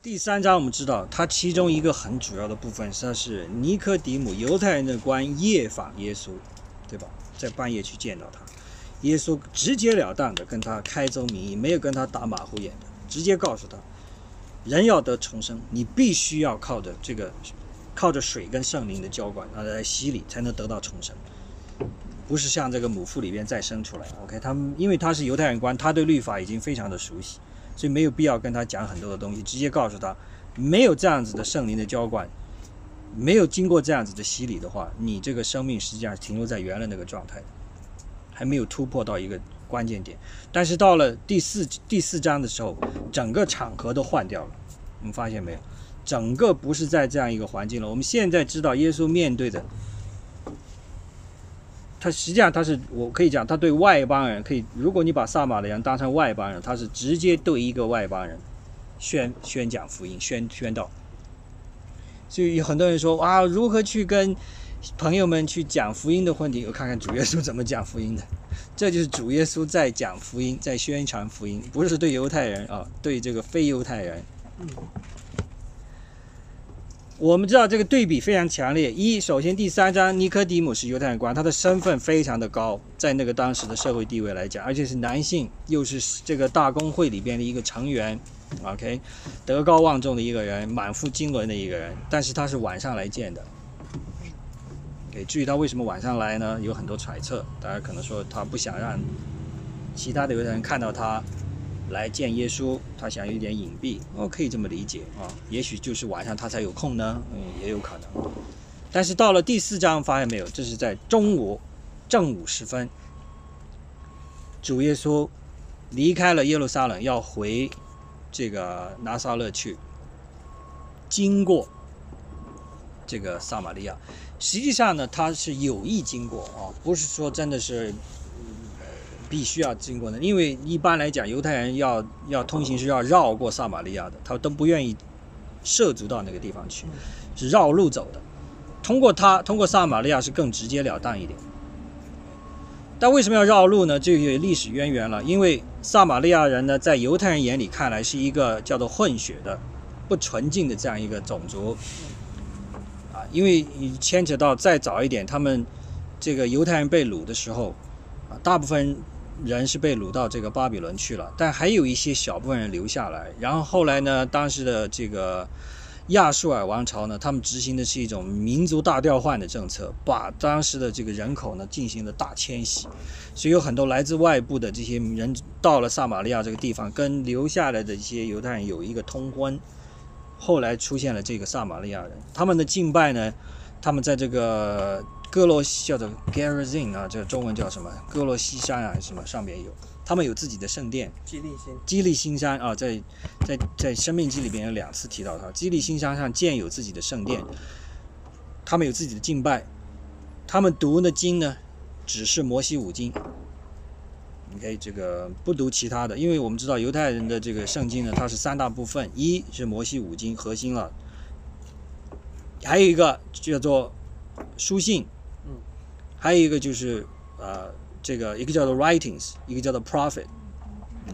第三章我们知道，它其中一个很主要的部分，它是尼科底姆犹太人的官夜访耶稣，对吧？在半夜去见到他，耶稣直截了当的跟他开宗明义，没有跟他打马虎眼的，直接告诉他，人要得重生，你必须要靠着这个，靠着水跟圣灵的浇灌啊来洗礼，才能得到重生，不是像这个母腹里边再生出来。OK，他们因为他是犹太人官，他对律法已经非常的熟悉。所以没有必要跟他讲很多的东西，直接告诉他，没有这样子的圣灵的浇灌，没有经过这样子的洗礼的话，你这个生命实际上停留在原来那个状态，还没有突破到一个关键点。但是到了第四第四章的时候，整个场合都换掉了，你发现没有？整个不是在这样一个环境了。我们现在知道耶稣面对的。他实际上他是我可以讲，他对外邦人可以，如果你把撒玛利亚人当成外邦人，他是直接对一个外邦人宣宣讲福音、宣宣道。所以有很多人说啊，如何去跟朋友们去讲福音的问题？我看看主耶稣怎么讲福音的。这就是主耶稣在讲福音，在宣传福音，不是对犹太人啊，对这个非犹太人。我们知道这个对比非常强烈。一，首先第三章，尼科迪姆是犹太人官，他的身份非常的高，在那个当时的社会地位来讲，而且是男性，又是这个大公会里边的一个成员，OK，德高望重的一个人，满腹经纶的一个人。但是他是晚上来见的。OK，至于他为什么晚上来呢？有很多揣测，大家可能说他不想让其他的犹太人看到他。来见耶稣，他想有点隐蔽，哦，可以这么理解啊。也许就是晚上他才有空呢，嗯，也有可能。但是到了第四章，发现没有，这是在中午正午时分，主耶稣离开了耶路撒冷，要回这个拿撒勒去，经过这个撒玛利亚。实际上呢，他是有意经过啊，不是说真的是。必须要经过的，因为一般来讲，犹太人要要通行是要绕过撒玛利亚的，他都不愿意涉足到那个地方去，是绕路走的。通过他，通过撒玛利亚是更直截了当一点。但为什么要绕路呢？就有历史渊源了。因为撒玛利亚人呢，在犹太人眼里看来是一个叫做混血的、不纯净的这样一个种族啊。因为牵扯到再早一点，他们这个犹太人被掳的时候啊，大部分。人是被掳到这个巴比伦去了，但还有一些小部分人留下来。然后后来呢，当时的这个亚述尔王朝呢，他们执行的是一种民族大调换的政策，把当时的这个人口呢进行了大迁徙，所以有很多来自外部的这些人到了撒玛利亚这个地方，跟留下来的一些犹太人有一个通婚。后来出现了这个撒玛利亚人，他们的敬拜呢，他们在这个。哥罗西叫做 Garazin 啊，这个中文叫什么？哥罗西山啊，还是什么？上面有，他们有自己的圣殿。基利新。基利新山啊，在在在生命记里边有两次提到它。基利新山上建有自己的圣殿，他们有自己的敬拜，他们读的经呢，只是摩西五经。OK，这个不读其他的，因为我们知道犹太人的这个圣经呢，它是三大部分，一是摩西五经核心了，还有一个叫做书信。还有一个就是，呃，这个一个叫做 writings，一个叫做 profit。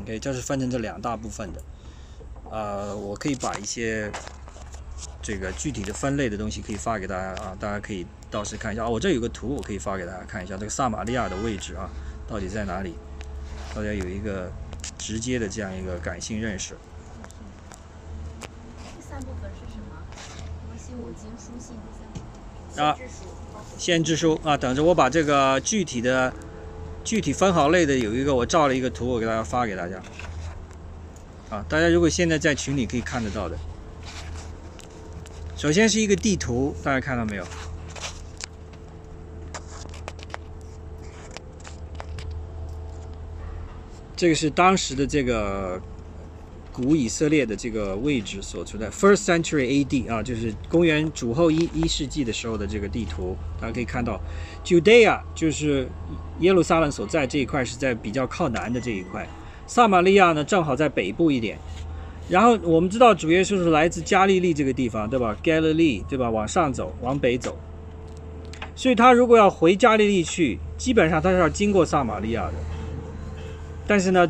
OK，这是分成这两大部分的。呃，我可以把一些这个具体的分类的东西可以发给大家啊，大家可以到时看一下啊。我这有个图，我可以发给大家看一下，这个撒玛利亚的位置啊，到底在哪里？大家有一个直接的这样一个感性认识。第三部分是什么？摩西五经书信第三部分。啊。先知书啊，等着我把这个具体的、具体分好类的有一个，我照了一个图，我给大家发给大家。啊，大家如果现在在群里可以看得到的。首先是一个地图，大家看到没有？这个是当时的这个。古以色列的这个位置所处在 First Century A.D. 啊，就是公元主后一一世纪的时候的这个地图，大家可以看到，Judea 就是耶路撒冷所在这一块是在比较靠南的这一块，撒玛利亚呢正好在北部一点。然后我们知道主耶稣是来自加利利这个地方，对吧？Galilee，对吧？往上走，往北走。所以他如果要回加利利去，基本上他是要经过撒玛利亚的。但是呢？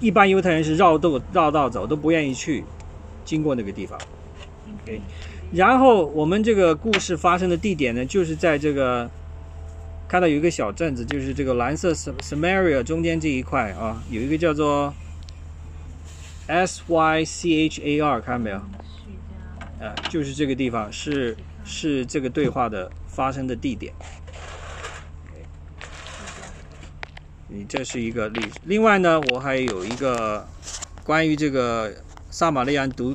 一般犹太人是绕道绕道走，都不愿意去，经过那个地方。OK，然后我们这个故事发生的地点呢，就是在这个看到有一个小镇子，就是这个蓝色 Samaria 中间这一块啊，有一个叫做 S Y C H A R，看到没有？呃，就是这个地方，是是这个对话的发生的地点。你你这是一个例。另外呢，我还有一个关于这个撒玛利亚读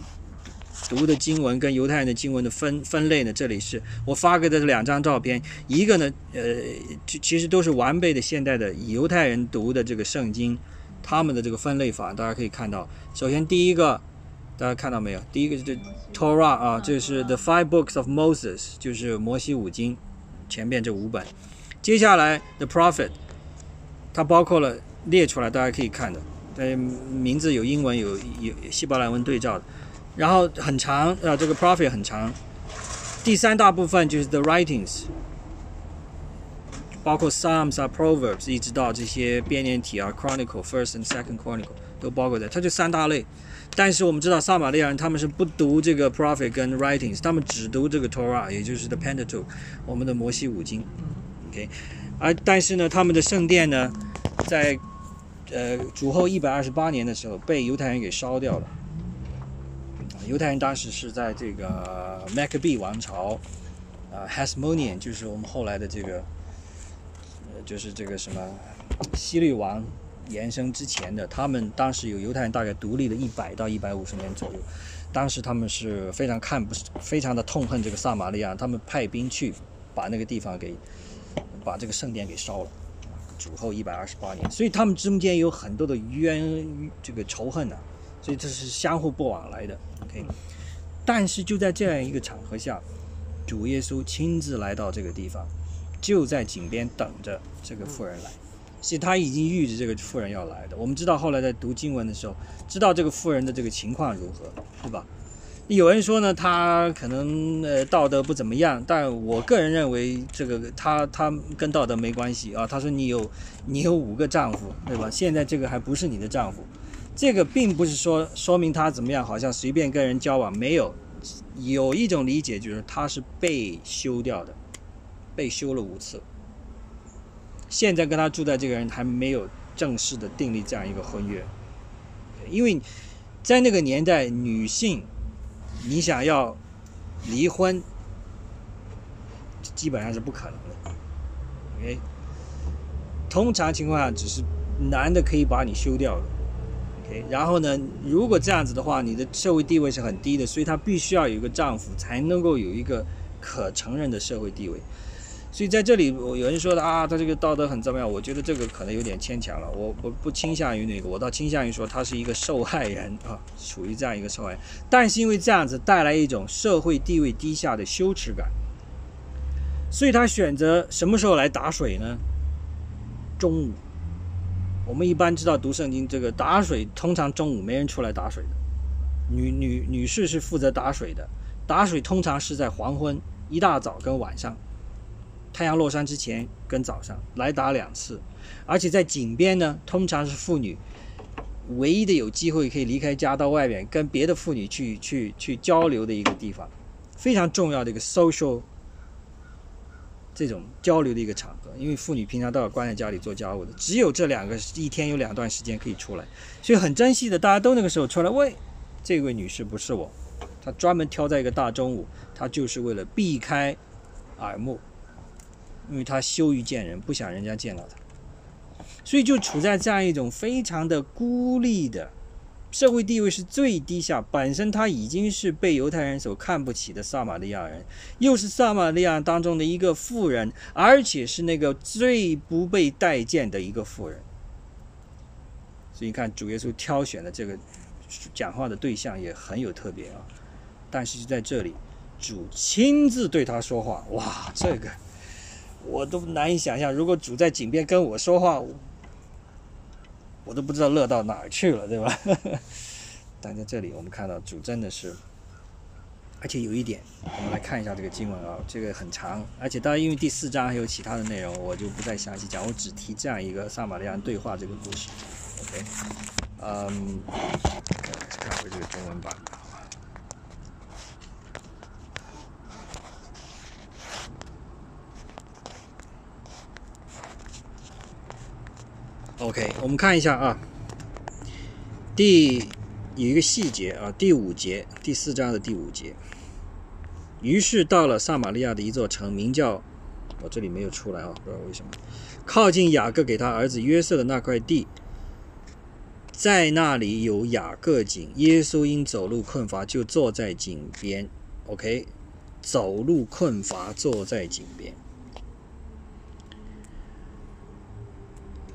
读的经文跟犹太人的经文的分分类呢，这里是我发给的两张照片。一个呢，呃，其实都是完备的现代的犹太人读的这个圣经，他们的这个分类法，大家可以看到。首先第一个，大家看到没有？第一个是这 Torah 啊，这是 The Five Books of Moses，就是摩西五经，前面这五本。接下来 The Prophet。它包括了列出来，大家可以看的，呃，名字有英文有有希伯来文对照的，然后很长啊，这个 prophet 很长。第三大部分就是 the writings，包括 psalms 啊 proverbs，一直到这些编年体啊 chronicle first and second chronicle 都包括在，它就三大类。但是我们知道撒玛利亚人他们是不读这个 prophet 跟 writings，他们只读这个 Torah，也就是 the Pentateuch，我们的摩西五经，OK。而但是呢，他们的圣殿呢，在呃主后一百二十八年的时候被犹太人给烧掉了。犹太人当时是在这个马可比王朝，啊 Hasmonean 就是我们后来的这个，呃就是这个什么希律王延伸之前的，他们当时有犹太人大概独立了一百到一百五十年左右，当时他们是非常看不非常的痛恨这个撒玛利亚，他们派兵去把那个地方给。把这个圣殿给烧了，主后一百二十八年，所以他们中间有很多的冤这个仇恨呐，所以这是相互不往来的。OK，但是就在这样一个场合下，主耶稣亲自来到这个地方，就在井边等着这个妇人来，所以他已经预知这个妇人要来的。我们知道后来在读经文的时候，知道这个妇人的这个情况如何，对吧？有人说呢，他可能呃道德不怎么样，但我个人认为这个他他跟道德没关系啊。他说你有你有五个丈夫，对吧？现在这个还不是你的丈夫，这个并不是说说明他怎么样，好像随便跟人交往没有。有一种理解就是他是被休掉的，被休了五次。现在跟他住在这个人还没有正式的订立这样一个婚约，因为在那个年代女性。你想要离婚，基本上是不可能的。OK，通常情况下只是男的可以把你休掉了。OK，然后呢，如果这样子的话，你的社会地位是很低的，所以她必须要有一个丈夫才能够有一个可承认的社会地位。所以在这里，我有人说的啊，他这个道德很重要，我觉得这个可能有点牵强了。我我不倾向于那个，我倒倾向于说他是一个受害人啊，处于这样一个受害人。但是因为这样子带来一种社会地位低下的羞耻感，所以他选择什么时候来打水呢？中午。我们一般知道读圣经，这个打水通常中午没人出来打水的，女女女士是负责打水的，打水通常是在黄昏、一大早跟晚上。太阳落山之前跟早上来打两次，而且在井边呢，通常是妇女唯一的有机会可以离开家到外面跟别的妇女去去去交流的一个地方，非常重要的一个 social 这种交流的一个场合。因为妇女平常都要关在家里做家务的，只有这两个一天有两段时间可以出来，所以很珍惜的，大家都那个时候出来。喂，这位女士不是我，她专门挑在一个大中午，她就是为了避开耳目。因为他羞于见人，不想人家见到他，所以就处在这样一种非常的孤立的社会地位是最低下。本身他已经是被犹太人所看不起的撒玛利亚人，又是撒玛利亚当中的一个富人，而且是那个最不被待见的一个富人。所以你看，主耶稣挑选的这个讲话的对象也很有特别啊。但是在这里，主亲自对他说话，哇，这个。我都难以想象，如果主在井边跟我说话，我都不知道乐到哪儿去了，对吧？但在这里，我们看到主真的是，而且有一点，我们来看一下这个经文啊，这个很长，而且当然因为第四章还有其他的内容，我就不再详细讲，我只提这样一个撒玛利亚对话这个故事。OK，嗯，看回这个中文版。OK，我们看一下啊，第有一个细节啊，第五节第四章的第五节。于是到了撒玛利亚的一座城，名叫我这里没有出来啊，不知道为什么。靠近雅各给他儿子约瑟的那块地，在那里有雅各井。耶稣因走路困乏，就坐在井边。OK，走路困乏，坐在井边。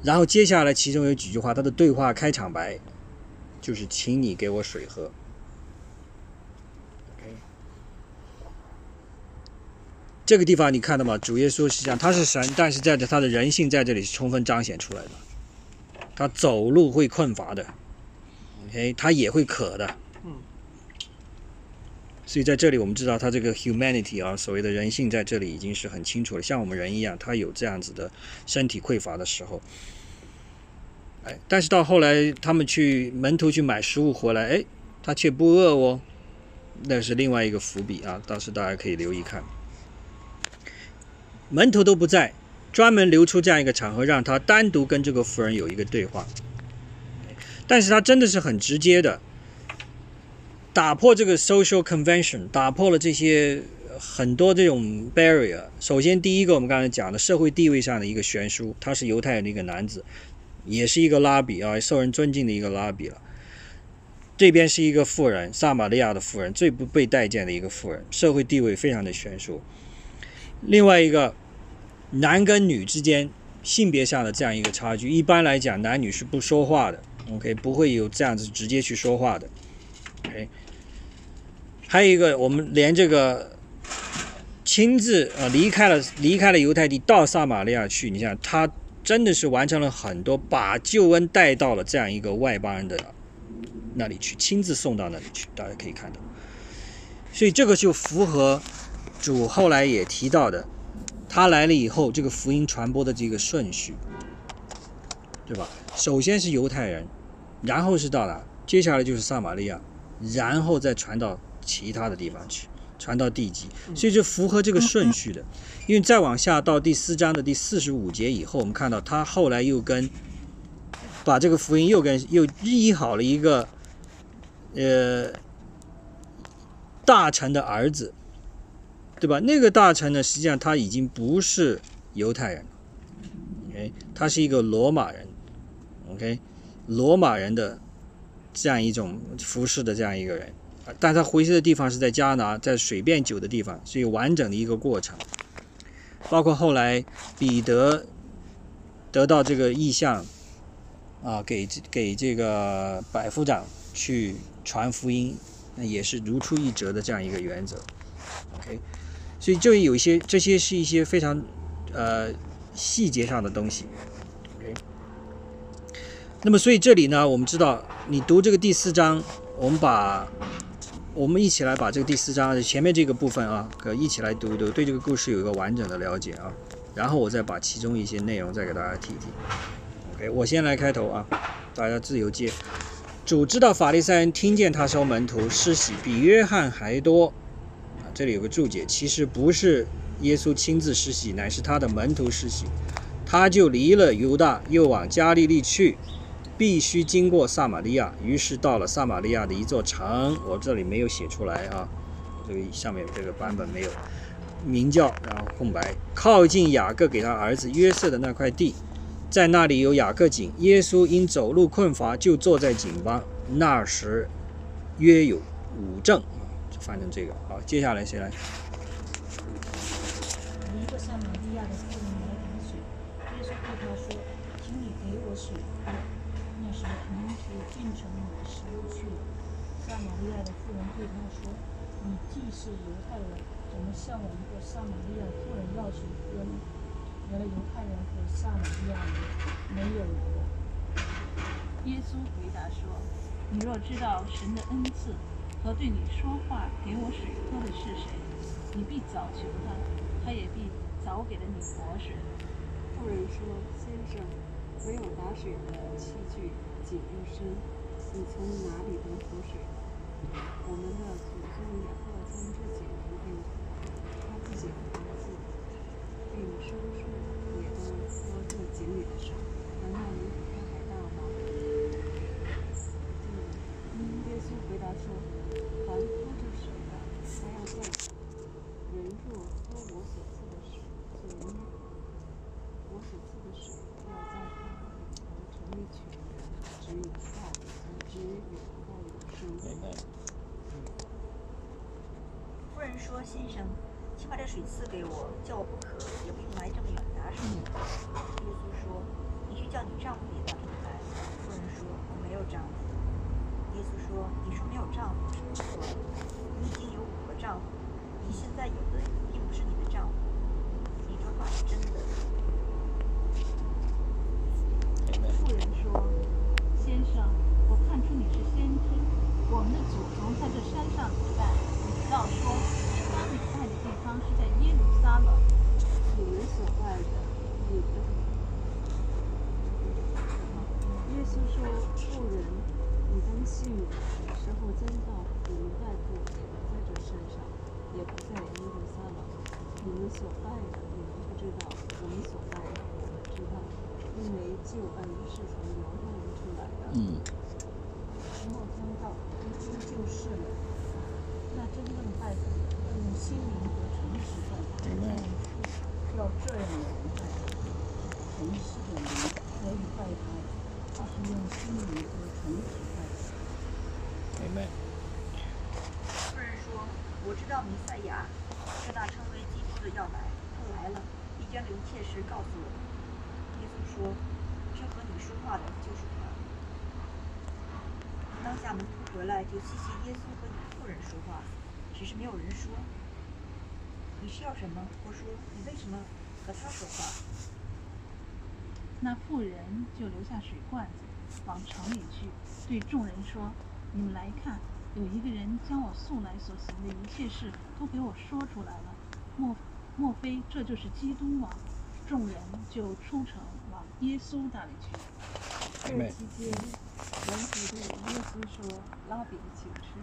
然后接下来，其中有几句话，他的对话开场白就是：“请你给我水喝。这个地方你看到吗？主耶稣实际上他是神，但是在这他的人性在这里是充分彰显出来的。他走路会困乏的，OK，他也会渴的。所以在这里我们知道他这个 humanity 啊，所谓的人性在这里已经是很清楚了，像我们人一样，他有这样子的身体匮乏的时候。哎，但是到后来他们去门徒去买食物回来，哎，他却不饿哦，那是另外一个伏笔啊，到时大家可以留意看。门徒都不在，专门留出这样一个场合，让他单独跟这个妇人有一个对话。但是他真的是很直接的，打破这个 social convention，打破了这些很多这种 barrier。首先，第一个我们刚才讲的社会地位上的一个悬殊，他是犹太人的一个男子。也是一个拉比啊，受人尊敬的一个拉比了。这边是一个富人，撒玛利亚的富人，最不被待见的一个富人，社会地位非常的悬殊。另外一个，男跟女之间性别上的这样一个差距，一般来讲，男女是不说话的，OK，不会有这样子直接去说话的，OK。还有一个，我们连这个亲自呃离开了离开了犹太地到撒玛利亚去，你想他。真的是完成了很多，把救恩带到了这样一个外邦人的那里去，亲自送到那里去。大家可以看到，所以这个就符合主后来也提到的，他来了以后，这个福音传播的这个顺序，对吧？首先是犹太人，然后是到哪？接下来就是撒玛利亚，然后再传到其他的地方去。传到地级，所以就符合这个顺序的。因为再往下到第四章的第四十五节以后，我们看到他后来又跟把这个福音又跟又医好了一个呃大臣的儿子，对吧？那个大臣呢，实际上他已经不是犹太人，OK，他是一个罗马人，OK，罗马人的这样一种服饰的这样一个人。但他回去的地方是在加拿，在水变酒的地方，是有完整的一个过程。包括后来彼得得到这个意向，啊，给给这个百夫长去传福音，那也是如出一辙的这样一个原则。OK，所以就有一些这些是一些非常呃细节上的东西。那么所以这里呢，我们知道你读这个第四章，我们把。我们一起来把这个第四章前面这个部分啊，可一起来读一读，对这个故事有一个完整的了解啊。然后我再把其中一些内容再给大家提提。OK，我先来开头啊，大家自由接。主知道法利赛人听见他收门徒施洗比约翰还多啊，这里有个注解，其实不是耶稣亲自施洗，乃是他的门徒施洗。他就离了犹大，又往加利利去。必须经过撒玛利亚，于是到了撒玛利亚的一座城，我这里没有写出来啊，这个上面这个版本没有，名叫然后空白，靠近雅各给他儿子约瑟的那块地，在那里有雅各井，耶稣因走路困乏，就坐在井旁。那时约有五正啊，就翻成这个。好，接下来谁来？对他说：“你既是犹太人，怎么向我们的撒玛利亚妇人要水喝呢？原来犹太人和撒玛利亚人没有来往。耶稣回答说：“你若知道神的恩赐和对你说话给我水喝的是谁，你必早求他，他也必早给了你活水。”妇人说：“先生，没有打水的器具，井又深，你从哪里得活水？我们的祖先也会从这几年变，他自己的儿子并生出，也都多住井里的时，难道你比他还大吗？嗯，耶稣回答说。先生，请把这水赐给我，叫我不渴，也不用来这么远打水。”耶稣说：“你去叫你丈夫也到这里来。”妇人说：“我没有丈夫。”耶稣说：“你说没有丈夫是不错的，你已经有五个丈夫，你现在有的并不是你的丈夫。你这话是真的。”妇人说：“先生，我看出你是先知。我们的祖宗在这山上礼拜，你倒说应当礼拜的地方是在耶路撒冷。你们所拜的，你的。耶稣说：“妇人，你当信我，时候将到，你们拜父也不在这山上，也不在耶路撒冷。你们所拜的，你们不知道；我们所拜的，我们知道，因为救恩是从犹太人出来的。”嗯，时候将到，耶稣就是了。那真正拜父的，要用心灵和诚实拜他，要这样的人拜他。诚实的人可以拜他，他是用心灵和诚实拜他。明白。妇人说：“我知道弥赛亚，是那要来，他来了，必将这一切事告诉我。”耶稣说：“这和你说话的就是他。”当下门徒回来，就细细耶稣和妇人说话，只是没有人说：“你是要什么？”或说：“你为什么和他说话那妇人就留下水罐子，往城里去，对众人说：“你们来看，有一个人将我素来所行的一切事都给我说出来了。莫莫非这就是基督吗？”众人就出城往耶稣那里去。这期间，门徒对耶稣说：“拉比，请吃。”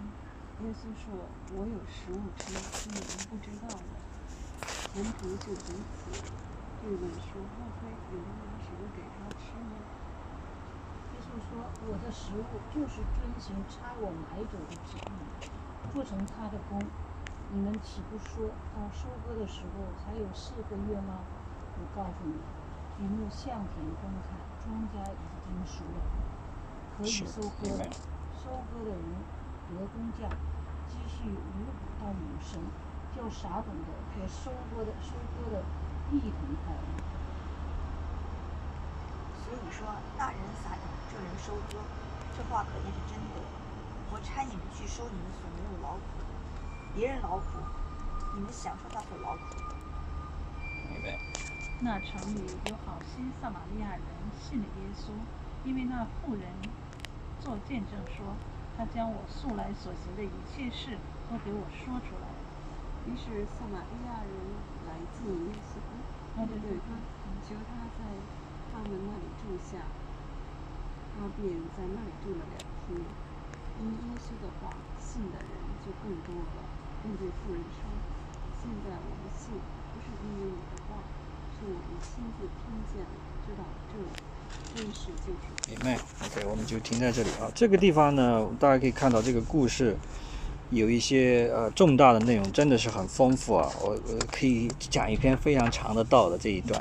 耶稣说：“我有食物吃，是你们不知道的。”门徒就彼此对问说：“莫非有人拿食物给他吃吗耶稣说：“我的食物就是遵行差我买走的旨意，做成他的工。你们岂不说到收割的时候还有四个月吗？我告诉你，举目向田观看，庄稼已经熟了，可以收割了。收割的人得工价，积蓄五谷到永生，叫傻懂的和收割的收割的一同快乐。所以说，那人撒种，这人收割，这话可定是真的。我差你们去收你们所没有劳苦的，别人劳苦，你们享受他的劳苦的。明白。那城里有好心撒玛利亚人信了耶稣，因为那妇人做见证说，他将我素来所行的一切事都给我说出来了。于是撒玛利亚人来见耶稣，啊对对对他求他在他们那里住下，他便在那里住了两天。因耶稣的话，信的人就更多了，便对妇人说：“现在我们信，不是因为你的话，是我们亲自听见，知道这真实就是明白。OK，我们就停在这里啊。这个地方呢，大家可以看到这个故事有一些呃重大的内容，真的是很丰富啊。我我可以讲一篇非常长的道的这一段，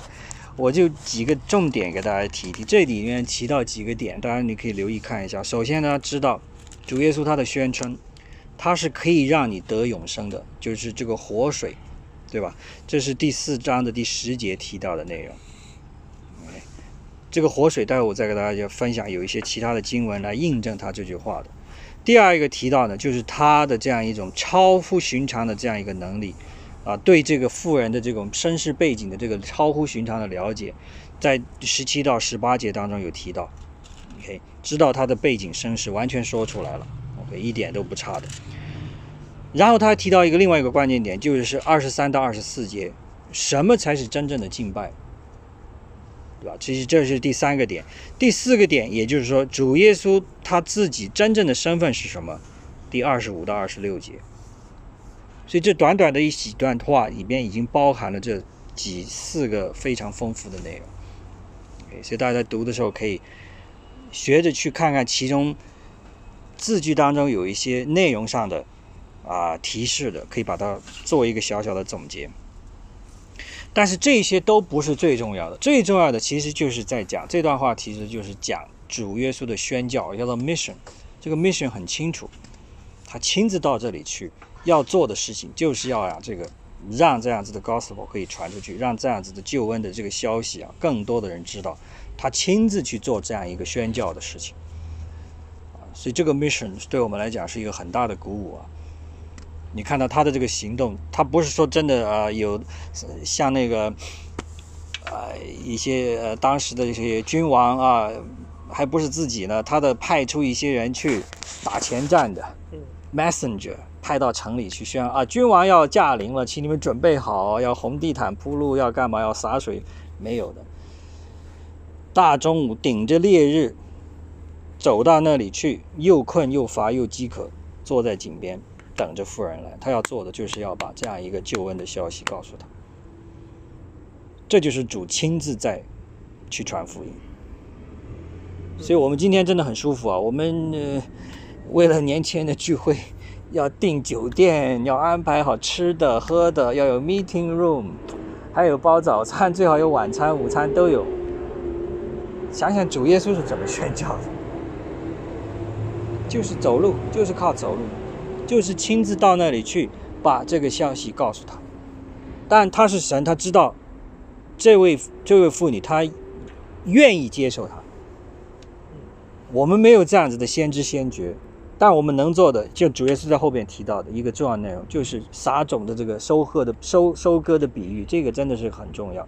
我就几个重点给大家提一提。这里面提到几个点，当然你可以留意看一下。首先呢，知道主耶稣他的宣称，他是可以让你得永生的，就是这个活水，对吧？这是第四章的第十节提到的内容。OK，这个活水，待会我再给大家分享有一些其他的经文来印证他这句话的。第二一个提到呢，就是他的这样一种超乎寻常的这样一个能力，啊，对这个富人的这种身世背景的这个超乎寻常的了解，在十七到十八节当中有提到，OK，知道他的背景身世，完全说出来了，OK，一点都不差的。然后他提到一个另外一个关键点，就是二十三到二十四节，什么才是真正的敬拜？对吧？其实这是第三个点，第四个点，也就是说，主耶稣他自己真正的身份是什么？第二十五到二十六节。所以这短短的一几段话里边已经包含了这几四个非常丰富的内容。所以大家在读的时候可以学着去看看其中字句当中有一些内容上的啊提示的，可以把它做一个小小的总结。但是这些都不是最重要的，最重要的其实就是在讲这段话，其实就是讲主耶稣的宣教，叫做 mission。这个 mission 很清楚，他亲自到这里去，要做的事情就是要让这个让这样子的 gospel 可以传出去，让这样子的救恩的这个消息啊，更多的人知道，他亲自去做这样一个宣教的事情，所以这个 mission 对我们来讲是一个很大的鼓舞啊。你看到他的这个行动，他不是说真的呃有像那个呃一些呃当时的这些君王啊，还不是自己呢，他的派出一些人去打前站的嗯 messenger 派到城里去宣啊，君王要驾临了，请你们准备好，要红地毯铺路，要干嘛，要洒水，没有的。大中午顶着烈日走到那里去，又困又乏又饥渴，坐在井边。等着富人来，他要做的就是要把这样一个救恩的消息告诉他。这就是主亲自在去传福音。所以我们今天真的很舒服啊！我们为了年轻人的聚会，要订酒店，要安排好吃的喝的，要有 meeting room，还有包早餐，最好有晚餐、午餐都有。想想主耶稣是怎么宣教的，就是走路，就是靠走路。就是亲自到那里去，把这个消息告诉他。但他是神，他知道这位这位妇女，她愿意接受他。我们没有这样子的先知先觉，但我们能做的，就主耶稣在后边提到的一个重要内容，就是撒种的这个收获的收收割的比喻，这个真的是很重要。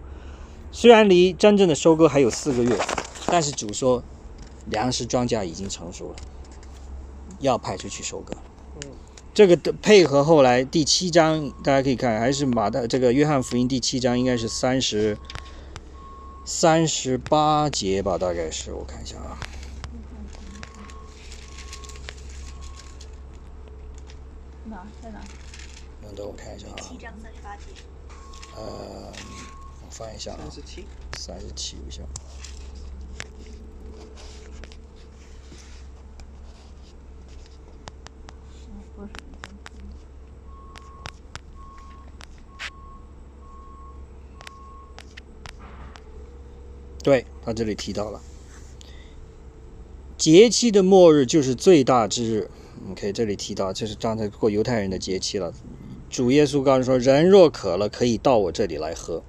虽然离真正的收割还有四个月，但是主说粮食庄稼已经成熟了，要派出去收割。这个的配合后来第七章，大家可以看，还是马的这个约翰福音第七章，应该是三十三十八节吧，大概是我看一下啊。哪在哪？等等，我看一下啊。七章三十八节。呃，我翻一下啊。三十七。三十七，一下。对他这里提到了，节期的末日就是最大之日。OK，这里提到这是刚才过犹太人的节期了。主耶稣告诉说：“人若渴了，可以到我这里来喝，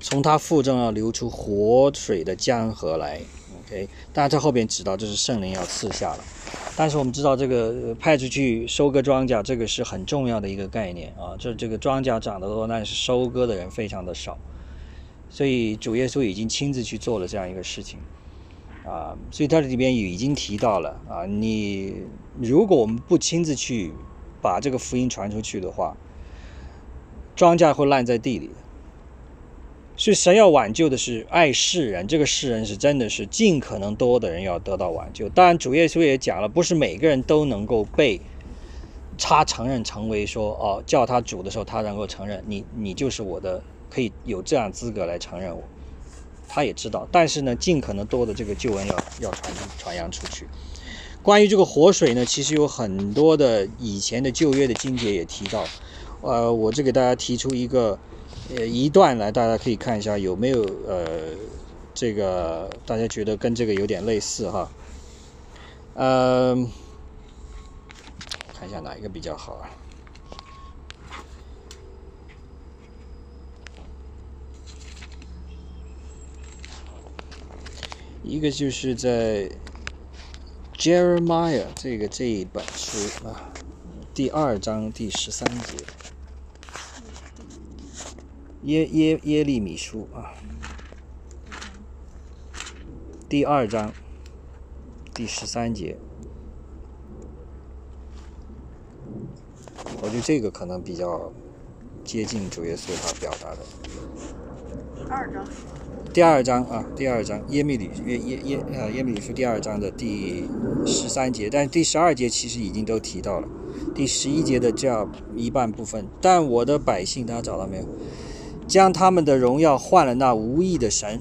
从他腹中要流出活水的江河来。”OK，当然在后边指到这是圣灵要赐下了。但是我们知道这个派出去收割庄稼，这个是很重要的一个概念啊。这这个庄稼长得多，但是收割的人非常的少。所以主耶稣已经亲自去做了这样一个事情，啊，所以他这里边也已经提到了啊，你如果我们不亲自去把这个福音传出去的话，庄稼会烂在地里的。所以神要挽救的是爱世人，这个世人是真的是尽可能多的人要得到挽救。当然主耶稣也讲了，不是每个人都能够被他承认成为说哦叫他主的时候，他能够承认你你就是我的。可以有这样资格来承认我，他也知道，但是呢，尽可能多的这个救恩要要传传扬出去。关于这个活水呢，其实有很多的以前的旧约的经节也提到，呃，我这给大家提出一个呃一段来，大家可以看一下有没有呃这个大家觉得跟这个有点类似哈，呃，看一下哪一个比较好啊？一个就是在 Jeremiah 这个这一本书啊，第二章第十三节，耶耶耶利米书啊，第二章第十三节，我觉得这个可能比较接近主耶稣他表达的。第二章。第二章啊，第二章耶米里耶耶耶呃耶米里书第二章的第十三节，但第十二节其实已经都提到了，第十一节的这样一半部分。但我的百姓，大家找到没有？将他们的荣耀换了那无义的神，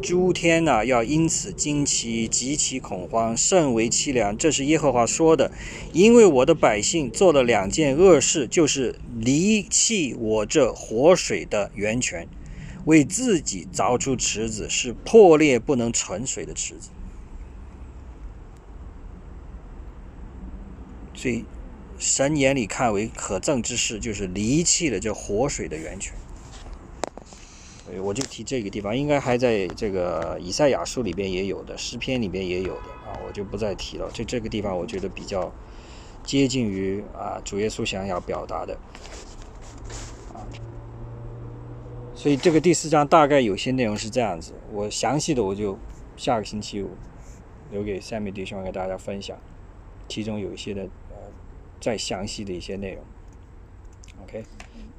诸天呢要因此惊奇，极其恐慌，甚为凄凉。这是耶和华说的，因为我的百姓做了两件恶事，就是离弃我这活水的源泉。为自己凿出池子，是破裂不能存水的池子。所以，神眼里看为可憎之事，就是离弃了这活水的源泉。所以我就提这个地方，应该还在这个以赛亚书里边也有的，诗篇里边也有的啊，我就不再提了。就这个地方，我觉得比较接近于啊主耶稣想要表达的啊。所以这个第四章大概有些内容是这样子，我详细的我就下个星期五留给三米弟兄给大家分享，其中有一些的呃再详细的一些内容。OK，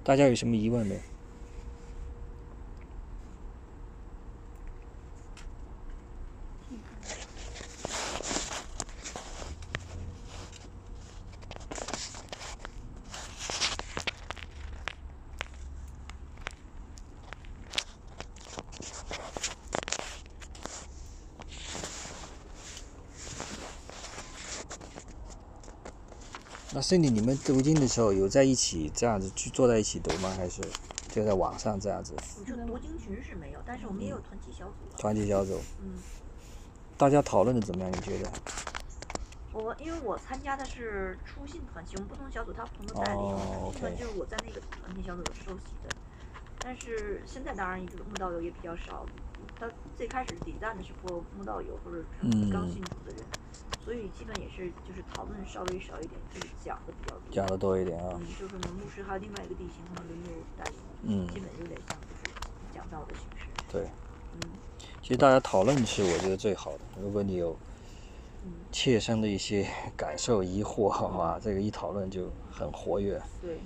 大家有什么疑问没有？那 Cindy，你们读经的时候有在一起这样子去坐在一起读吗？还是就在网上这样子我就读经群是没有，但是我们也有团体小组。团体小组？嗯，大家讨论的怎么样？你觉得？我因为我参加的是初信团体，我们不同小组它不同的代理。哦初信团 OK 就是我在那个团体小组有受洗的，但是现在当然一个慕道友也比较少。他最开始抵赞的是播慕道友或者刚信主的人，所以基本也是就是讨论稍微少一点，就是讲的比较多。讲的多一点啊嗯，？就是我们牧师还有另外一个弟兄，他们轮流带领，嗯基本有点像就是讲道的形式。对，嗯其实大家讨论是我觉得最好的。如果你有嗯，切身的一些感受、疑惑，哇，这个一讨论就很活跃。对。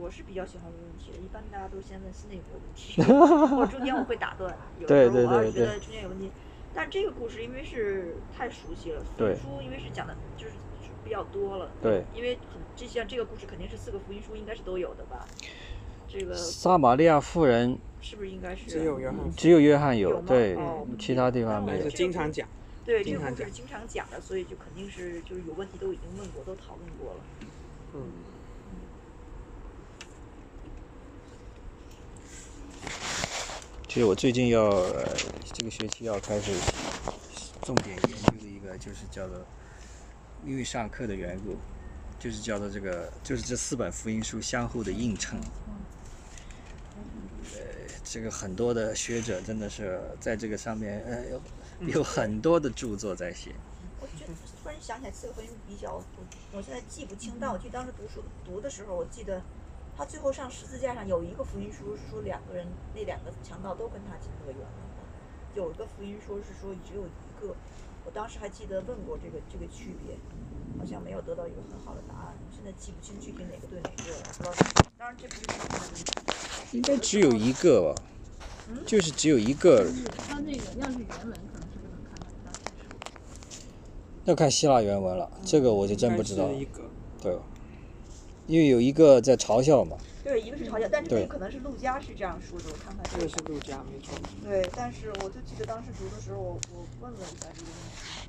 我是比较喜欢问问题的，一般大家都先问心里有没有问题，我中间我会打断，有对时候我要是觉得中间有问题，但这个故事因为是太熟悉了，福对。音书因为是讲的就是比较多了，对，因为很这像这个故事肯定是四个福音书应该是都有的吧，这个撒玛利亚妇人是不是应该是只有约翰只有约翰有，对哦，其他地方没有经常讲，对，这个故事经常讲的，所以就肯定是就是有问题都已经问过，都讨论过了。嗯，其实我最近要、这个学期要开始重点研究的一个，就是叫做因为上课的缘故，就是叫做这个，就是这四本福音书相互的映衬。呃，这个很多的学者真的是在这个上面呃有有很多的著作在写。我觉得突然想起来，四个福音比较，我我现在记不清，但我记得当时读书读的时候，我记得他最后上十字架上有一个福音书是说两个人那两个强盗都跟他进乐园了的，有一个福音说是说只有一个，我当时还记得问过这个这个区别，好像没有得到一个很好的答案，现在记不清具体哪个对哪个了，不知道。当然这不是什么问题应该只有一个吧，就是只有一个，他那个要是原文，可能是不能看到。要看希腊原文了，这个我就真不知道对，因为有一个在嘲笑嘛，对，一个是嘲笑，但是对。那可能是陆家是这样说的，我看看这个。是陆家没错。对，但是我就记得当时读的时候，我我问了一下这个问题，